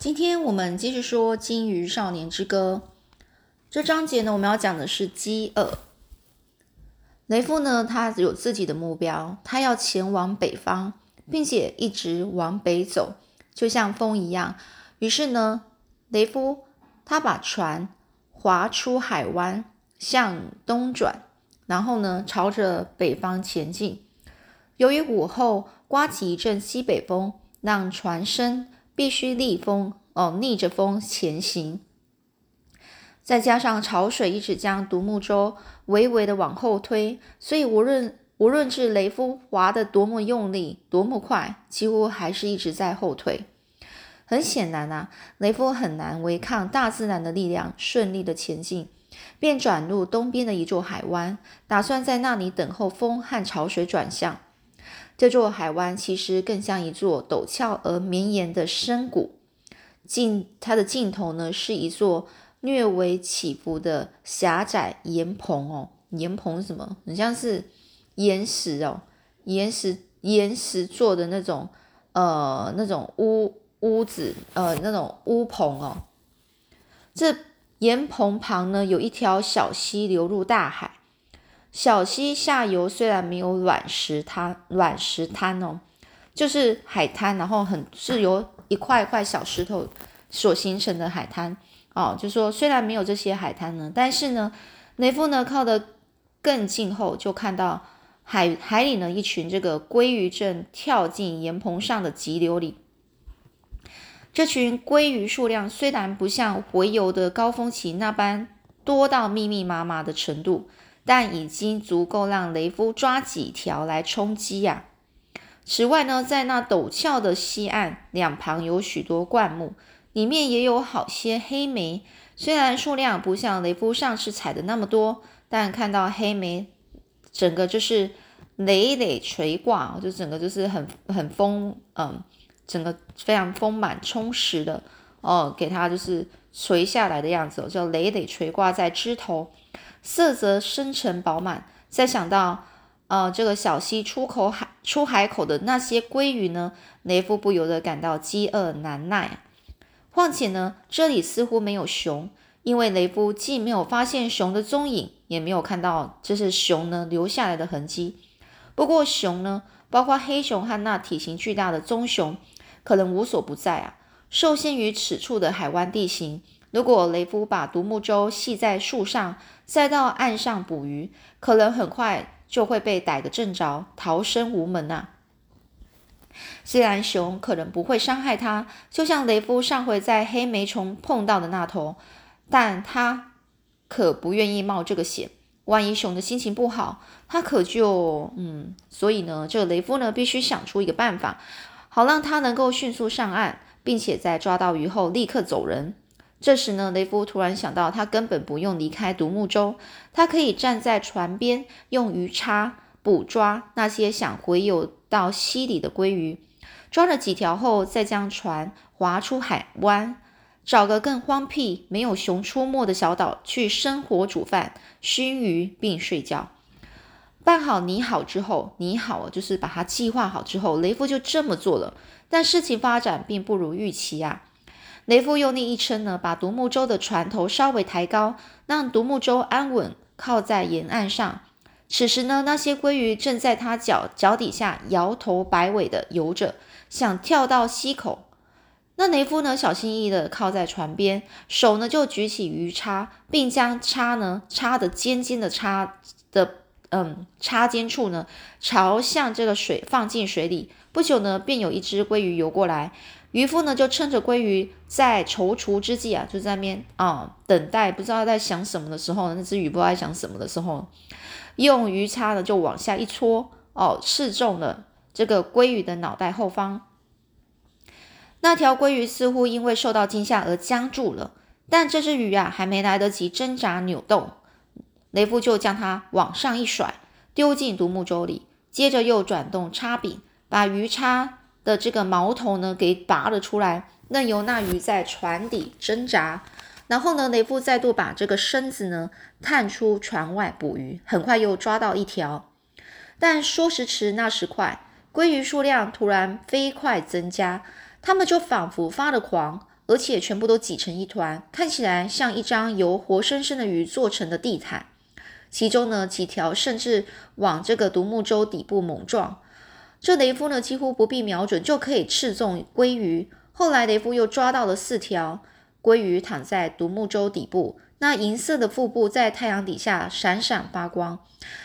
今天我们继续说《金鱼少年之歌》这章节呢，我们要讲的是饥饿。雷夫呢，他有自己的目标，他要前往北方，并且一直往北走，就像风一样。于是呢，雷夫他把船划出海湾，向东转，然后呢，朝着北方前进。由于午后刮起一阵西北风，让船身必须逆风哦，逆着风前行。再加上潮水一直将独木舟微微的往后推，所以无论无论是雷夫划得多么用力、多么快，几乎还是一直在后退。很显然啊，雷夫很难违抗大自然的力量，顺利的前进，便转入东边的一座海湾，打算在那里等候风和潮水转向。这座海湾其实更像一座陡峭而绵延的深谷，尽它的尽头呢是一座。略微起伏的狭窄岩棚哦，岩棚是什么？很像是岩石哦，岩石岩石做的那种呃那种屋屋子呃那种屋棚哦。这岩棚旁呢有一条小溪流入大海，小溪下游虽然没有卵石滩卵石滩哦，就是海滩，然后很是由一块一块小石头所形成的海滩。哦，就说虽然没有这些海滩呢，但是呢，雷夫呢靠得更近后，就看到海海里呢一群这个鲑鱼正跳进岩棚上的急流里。这群鲑鱼数量虽然不像洄游的高峰期那般多到密密麻麻的程度，但已经足够让雷夫抓几条来充饥呀。此外呢，在那陡峭的西岸两旁有许多灌木。里面也有好些黑莓，虽然数量不像雷夫上次采的那么多，但看到黑莓整个就是累累垂挂，就整个就是很很丰，嗯，整个非常丰满充实的哦，给它就是垂下来的样子，叫累累垂挂在枝头，色泽深沉饱满。再想到呃这个小溪出口海出海口的那些鲑鱼呢，雷夫不由得感到饥饿难耐。况且呢，这里似乎没有熊，因为雷夫既没有发现熊的踪影，也没有看到这是熊呢留下来的痕迹。不过熊呢，包括黑熊和那体型巨大的棕熊，可能无所不在啊。受限于此处的海湾地形，如果雷夫把独木舟系在树上，再到岸上捕鱼，可能很快就会被逮个正着，逃生无门呐。虽然熊可能不会伤害他，就像雷夫上回在黑莓虫碰到的那头，但他可不愿意冒这个险。万一熊的心情不好，他可就……嗯，所以呢，这个雷夫呢，必须想出一个办法，好让他能够迅速上岸，并且在抓到鱼后立刻走人。这时呢，雷夫突然想到，他根本不用离开独木舟，他可以站在船边，用鱼叉捕抓那些想回游。到溪里的鲑鱼，抓了几条后，再将船划出海湾，找个更荒僻、没有熊出没的小岛去生火煮饭、熏鱼并睡觉。办好你好之后，你好就是把它计划好之后，雷夫就这么做了。但事情发展并不如预期啊！雷夫用力一撑呢，把独木舟的船头稍微抬高，让独木舟安稳靠在沿岸上。此时呢，那些鲑鱼正在他脚脚底下摇头摆尾的游着，想跳到溪口。那雷夫呢，小心翼翼的靠在船边，手呢就举起鱼叉，并将叉呢叉的尖尖的叉的嗯叉尖处呢朝向这个水放进水里。不久呢，便有一只鲑鱼游过来，渔夫呢就趁着鲑鱼在踌躇之际啊，就在那边啊等待，不知道在想什么的时候，那只鱼不知道在想什么的时候。用鱼叉呢，就往下一戳，哦，刺中了这个鲑鱼的脑袋后方。那条鲑鱼似乎因为受到惊吓而僵住了，但这只鱼啊，还没来得及挣扎扭动，雷夫就将它往上一甩，丢进独木舟里，接着又转动叉柄，把鱼叉的这个矛头呢给拔了出来，任由那鱼在船底挣扎。然后呢，雷夫再度把这个身子呢探出船外捕鱼，很快又抓到一条。但说时迟，那时快，鲑鱼数量突然飞快增加，它们就仿佛发了狂，而且全部都挤成一团，看起来像一张由活生生的鱼做成的地毯。其中呢，几条甚至往这个独木舟底部猛撞。这雷夫呢，几乎不必瞄准就可以刺中鲑鱼。后来雷夫又抓到了四条鲑鱼躺在独木舟底部，那银色的腹部在太阳底下闪闪发光。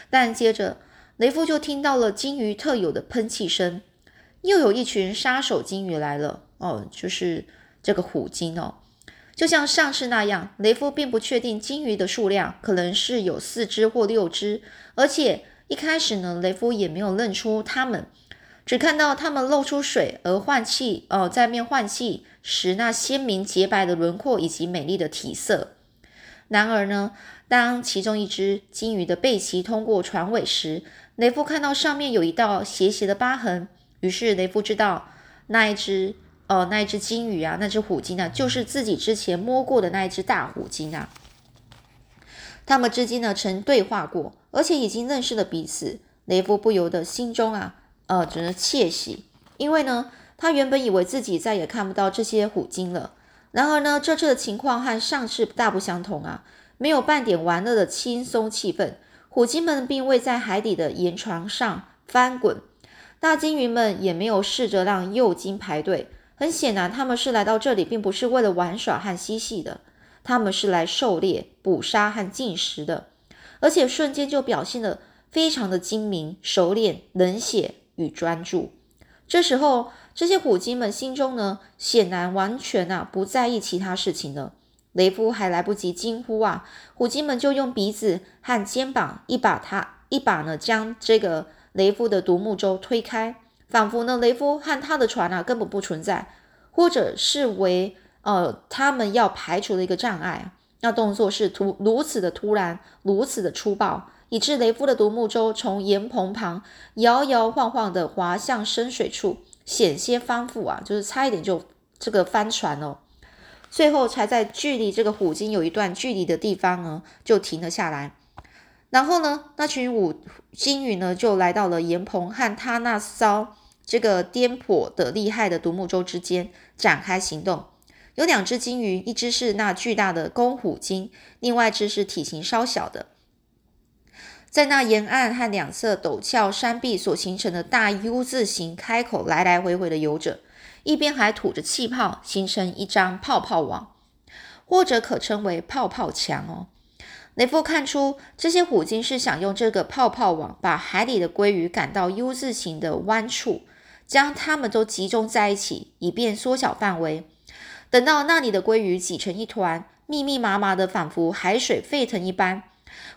但接着雷夫就听到了鲸鱼特有的喷气声，又有一群杀手鲸鱼来了。哦，就是这个虎鲸哦。就像上次那样，雷夫并不确定鲸鱼的数量，可能是有四只或六只。而且一开始呢，雷夫也没有认出它们，只看到它们露出水而换气，哦，在面换气时那鲜明洁白的轮廓以及美丽的体色。然而呢，当其中一只鲸鱼的背鳍通过船尾时，雷夫看到上面有一道斜斜的疤痕。于是雷夫知道那一只。哦，那一只金鱼啊，那只虎鲸啊，就是自己之前摸过的那一只大虎鲸啊。他们之间呢曾对话过，而且已经认识了彼此。雷夫不由得心中啊，呃，只能窃喜，因为呢，他原本以为自己再也看不到这些虎鲸了。然而呢，这次的情况和上次大不相同啊，没有半点玩乐的轻松气氛。虎鲸们并未在海底的岩床上翻滚，大鲸鱼们也没有试着让幼鲸排队。很显然，他们是来到这里，并不是为了玩耍和嬉戏的，他们是来狩猎、捕杀和进食的，而且瞬间就表现得非常的精明、熟练、冷血与专注。这时候，这些虎鲸们心中呢，显然完全啊不在意其他事情了。雷夫还来不及惊呼啊，虎鲸们就用鼻子和肩膀一把他一把呢，将这个雷夫的独木舟推开。仿佛呢，雷夫和他的船啊根本不存在，或者是为呃他们要排除的一个障碍。那动作是突如此的突然，如此的粗暴，以致雷夫的独木舟从岩棚旁摇摇晃晃的滑向深水处，险些翻覆啊，就是差一点就这个翻船哦。最后才在距离这个虎鲸有一段距离的地方呢，就停了下来。然后呢，那群虎鲸鱼呢就来到了岩棚和他那艘。这个颠簸的厉害的独木舟之间展开行动，有两只鲸鱼，一只是那巨大的公虎鲸，另外一只是体型稍小的，在那沿岸和两侧陡峭山壁所形成的大 U 字形开口来来回回的游着，一边还吐着气泡，形成一张泡泡网，或者可称为泡泡墙哦。雷夫看出这些虎鲸是想用这个泡泡网把海里的鲑鱼赶到 U 字形的弯处。将它们都集中在一起，以便缩小范围。等到那里的鲑鱼挤成一团，密密麻麻的，仿佛海水沸腾一般，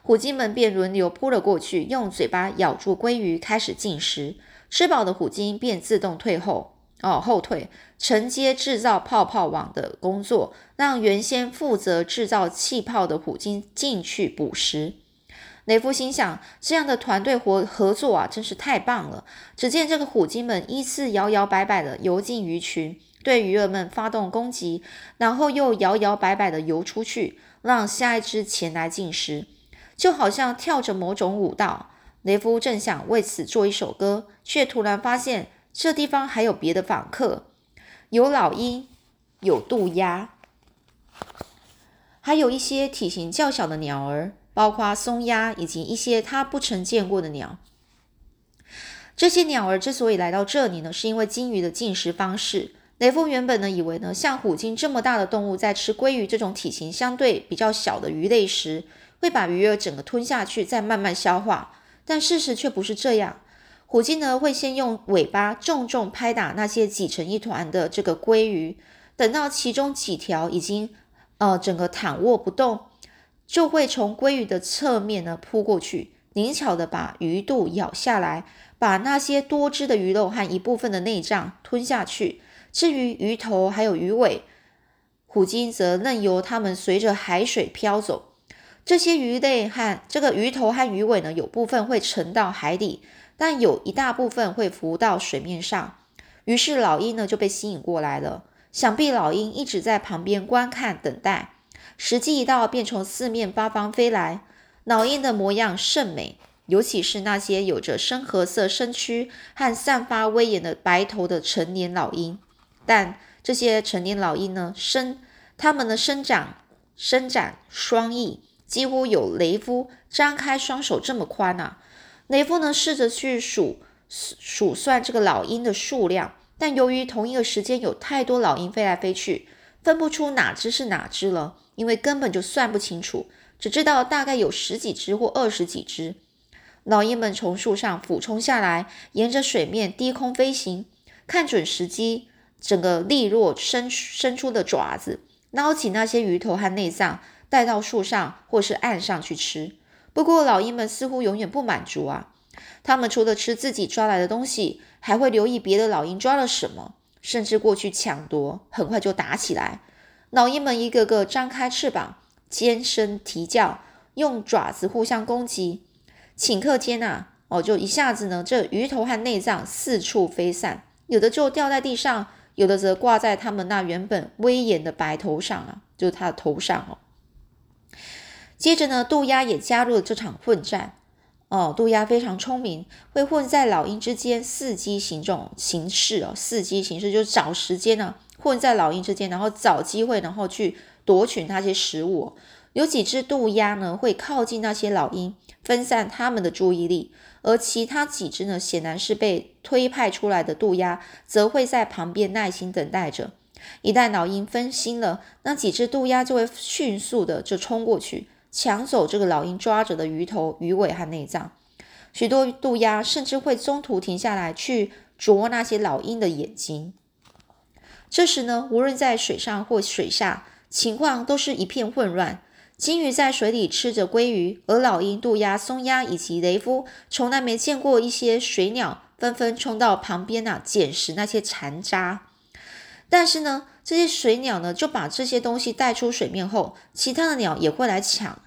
虎鲸们便轮流扑了过去，用嘴巴咬住鲑鱼，开始进食。吃饱的虎鲸便自动退后，哦，后退，承接制造泡泡网的工作，让原先负责制造气泡的虎鲸进去捕食。雷夫心想：这样的团队合合作啊，真是太棒了。只见这个虎鲸们依次摇摇摆摆地游进鱼群，对鱼儿们发动攻击，然后又摇摇摆摆地游出去，让下一只前来进食，就好像跳着某种舞蹈。雷夫正想为此做一首歌，却突然发现这地方还有别的访客：有老鹰，有渡鸦，还有一些体型较小的鸟儿。包括松鸦以及一些他不曾见过的鸟。这些鸟儿之所以来到这里呢，是因为鲸鱼的进食方式。雷夫原本呢以为呢，像虎鲸这么大的动物在吃鲑鱼这种体型相对比较小的鱼类时，会把鱼儿整个吞下去，再慢慢消化。但事实却不是这样。虎鲸呢会先用尾巴重重拍打那些挤成一团的这个鲑鱼，等到其中几条已经呃整个躺卧不动。就会从鲑鱼的侧面呢扑过去，灵巧的把鱼肚咬下来，把那些多汁的鱼肉和一部分的内脏吞下去。至于鱼头还有鱼尾，虎鲸则任由它们随着海水飘走。这些鱼类和这个鱼头和鱼尾呢，有部分会沉到海底，但有一大部分会浮到水面上。于是老鹰呢就被吸引过来了。想必老鹰一直在旁边观看等待。时机一到，便从四面八方飞来。老鹰的模样甚美，尤其是那些有着深褐色身躯和散发威严的白头的成年老鹰。但这些成年老鹰呢，伸它们的伸长伸展双翼，几乎有雷夫张开双手这么宽啊。雷夫呢，试着去数数算这个老鹰的数量，但由于同一个时间有太多老鹰飞来飞去，分不出哪只是哪只了，因为根本就算不清楚，只知道大概有十几只或二十几只。老鹰们从树上俯冲下来，沿着水面低空飞行，看准时机，整个利落伸伸出的爪子，捞起那些鱼头和内脏，带到树上或是岸上去吃。不过，老鹰们似乎永远不满足啊！他们除了吃自己抓来的东西，还会留意别的老鹰抓了什么，甚至过去抢夺，很快就打起来。老鹰们一个个张开翅膀，尖声啼叫，用爪子互相攻击。顷刻间啊，哦，就一下子呢，这鱼头和内脏四处飞散，有的就掉在地上，有的则挂在他们那原本威严的白头上啊，就是他的头上哦。接着呢，渡鸦也加入了这场混战。哦，渡鸦非常聪明，会混在老鹰之间伺机行动行事哦，伺机行事就是找时间呢，混在老鹰之间，然后找机会，然后去夺取那些食物。有几只渡鸦呢，会靠近那些老鹰。分散他们的注意力，而其他几只呢，显然是被推派出来的渡鸦，则会在旁边耐心等待着。一旦老鹰分心了，那几只渡鸦就会迅速的就冲过去，抢走这个老鹰抓着的鱼头、鱼尾和内脏。许多渡鸦甚至会中途停下来去啄那些老鹰的眼睛。这时呢，无论在水上或水下，情况都是一片混乱。金鱼在水里吃着鲑鱼，而老鹰、渡鸦、松鸦以及雷夫从来没见过一些水鸟，纷纷冲到旁边呐捡拾那些残渣。但是呢，这些水鸟呢就把这些东西带出水面后，其他的鸟也会来抢。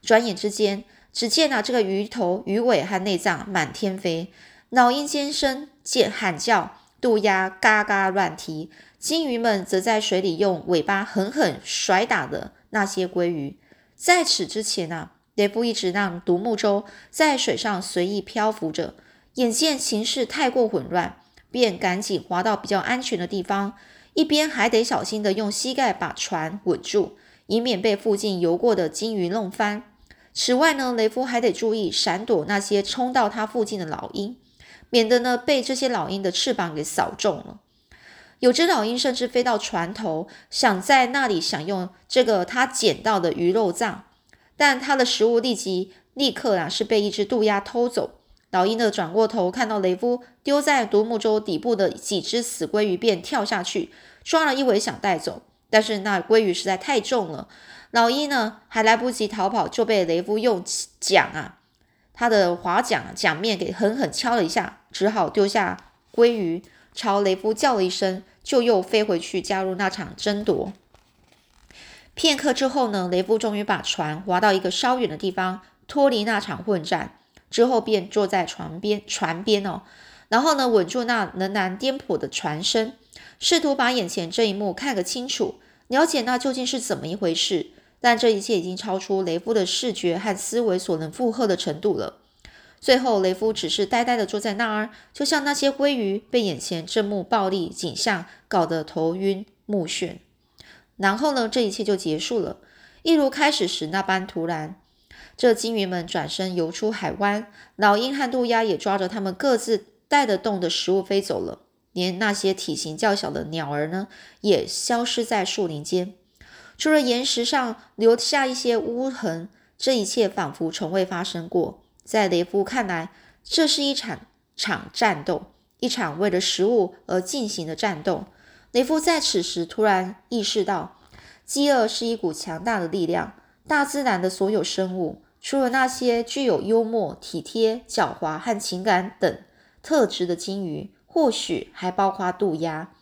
转眼之间，只见啊这个鱼头、鱼尾和内脏满天飞，老鹰尖声尖喊叫，渡鸦嘎嘎乱啼，金鱼们则在水里用尾巴狠狠甩打的那些鲑鱼。在此之前呢，雷夫一直让独木舟在水上随意漂浮着。眼见形势太过混乱，便赶紧划到比较安全的地方，一边还得小心的用膝盖把船稳住，以免被附近游过的鲸鱼弄翻。此外呢，雷夫还得注意闪躲那些冲到他附近的老鹰，免得呢被这些老鹰的翅膀给扫中了。有只老鹰甚至飞到船头，想在那里享用这个他捡到的鱼肉脏，但他的食物立即立刻啊是被一只渡鸦偷走。老鹰的转过头，看到雷夫丢在独木舟底部的几只死鲑鱼，便跳下去抓了一尾想带走，但是那鲑鱼实在太重了，老鹰呢还来不及逃跑，就被雷夫用桨啊，他的划桨桨面给狠狠敲了一下，只好丢下鲑鱼。朝雷夫叫了一声，就又飞回去加入那场争夺。片刻之后呢，雷夫终于把船划到一个稍远的地方，脱离那场混战。之后便坐在船边，船边哦，然后呢，稳住那仍然颠簸的船身，试图把眼前这一幕看个清楚，了解那究竟是怎么一回事。但这一切已经超出雷夫的视觉和思维所能负荷的程度了。最后，雷夫只是呆呆地坐在那儿，就像那些鲑鱼被眼前这幕暴力景象搞得头晕目眩。然后呢，这一切就结束了，一如开始时那般突然。这鲸鱼们转身游出海湾，老鹰和渡鸦也抓着它们各自带得动的食物飞走了，连那些体型较小的鸟儿呢，也消失在树林间。除了岩石上留下一些污痕，这一切仿佛从未发生过。在雷夫看来，这是一场场战斗，一场为了食物而进行的战斗。雷夫在此时突然意识到，饥饿是一股强大的力量。大自然的所有生物，除了那些具有幽默、体贴、狡猾和情感等特质的鲸鱼，或许还包括渡鸦，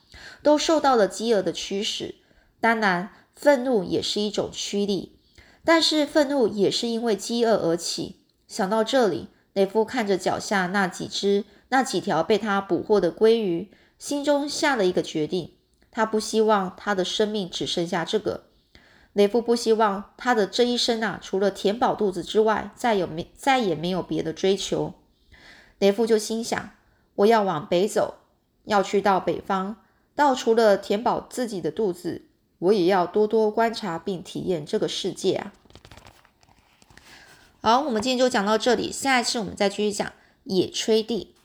都受到了饥饿的驱使。当然，愤怒也是一种驱力，但是愤怒也是因为饥饿而起。想到这里，雷夫看着脚下那几只、那几条被他捕获的鲑鱼，心中下了一个决定：他不希望他的生命只剩下这个。雷夫不希望他的这一生啊，除了填饱肚子之外，再有没再也没有别的追求。雷夫就心想：我要往北走，要去到北方，到除了填饱自己的肚子，我也要多多观察并体验这个世界啊。好，我们今天就讲到这里，下一次我们再继续讲野炊地。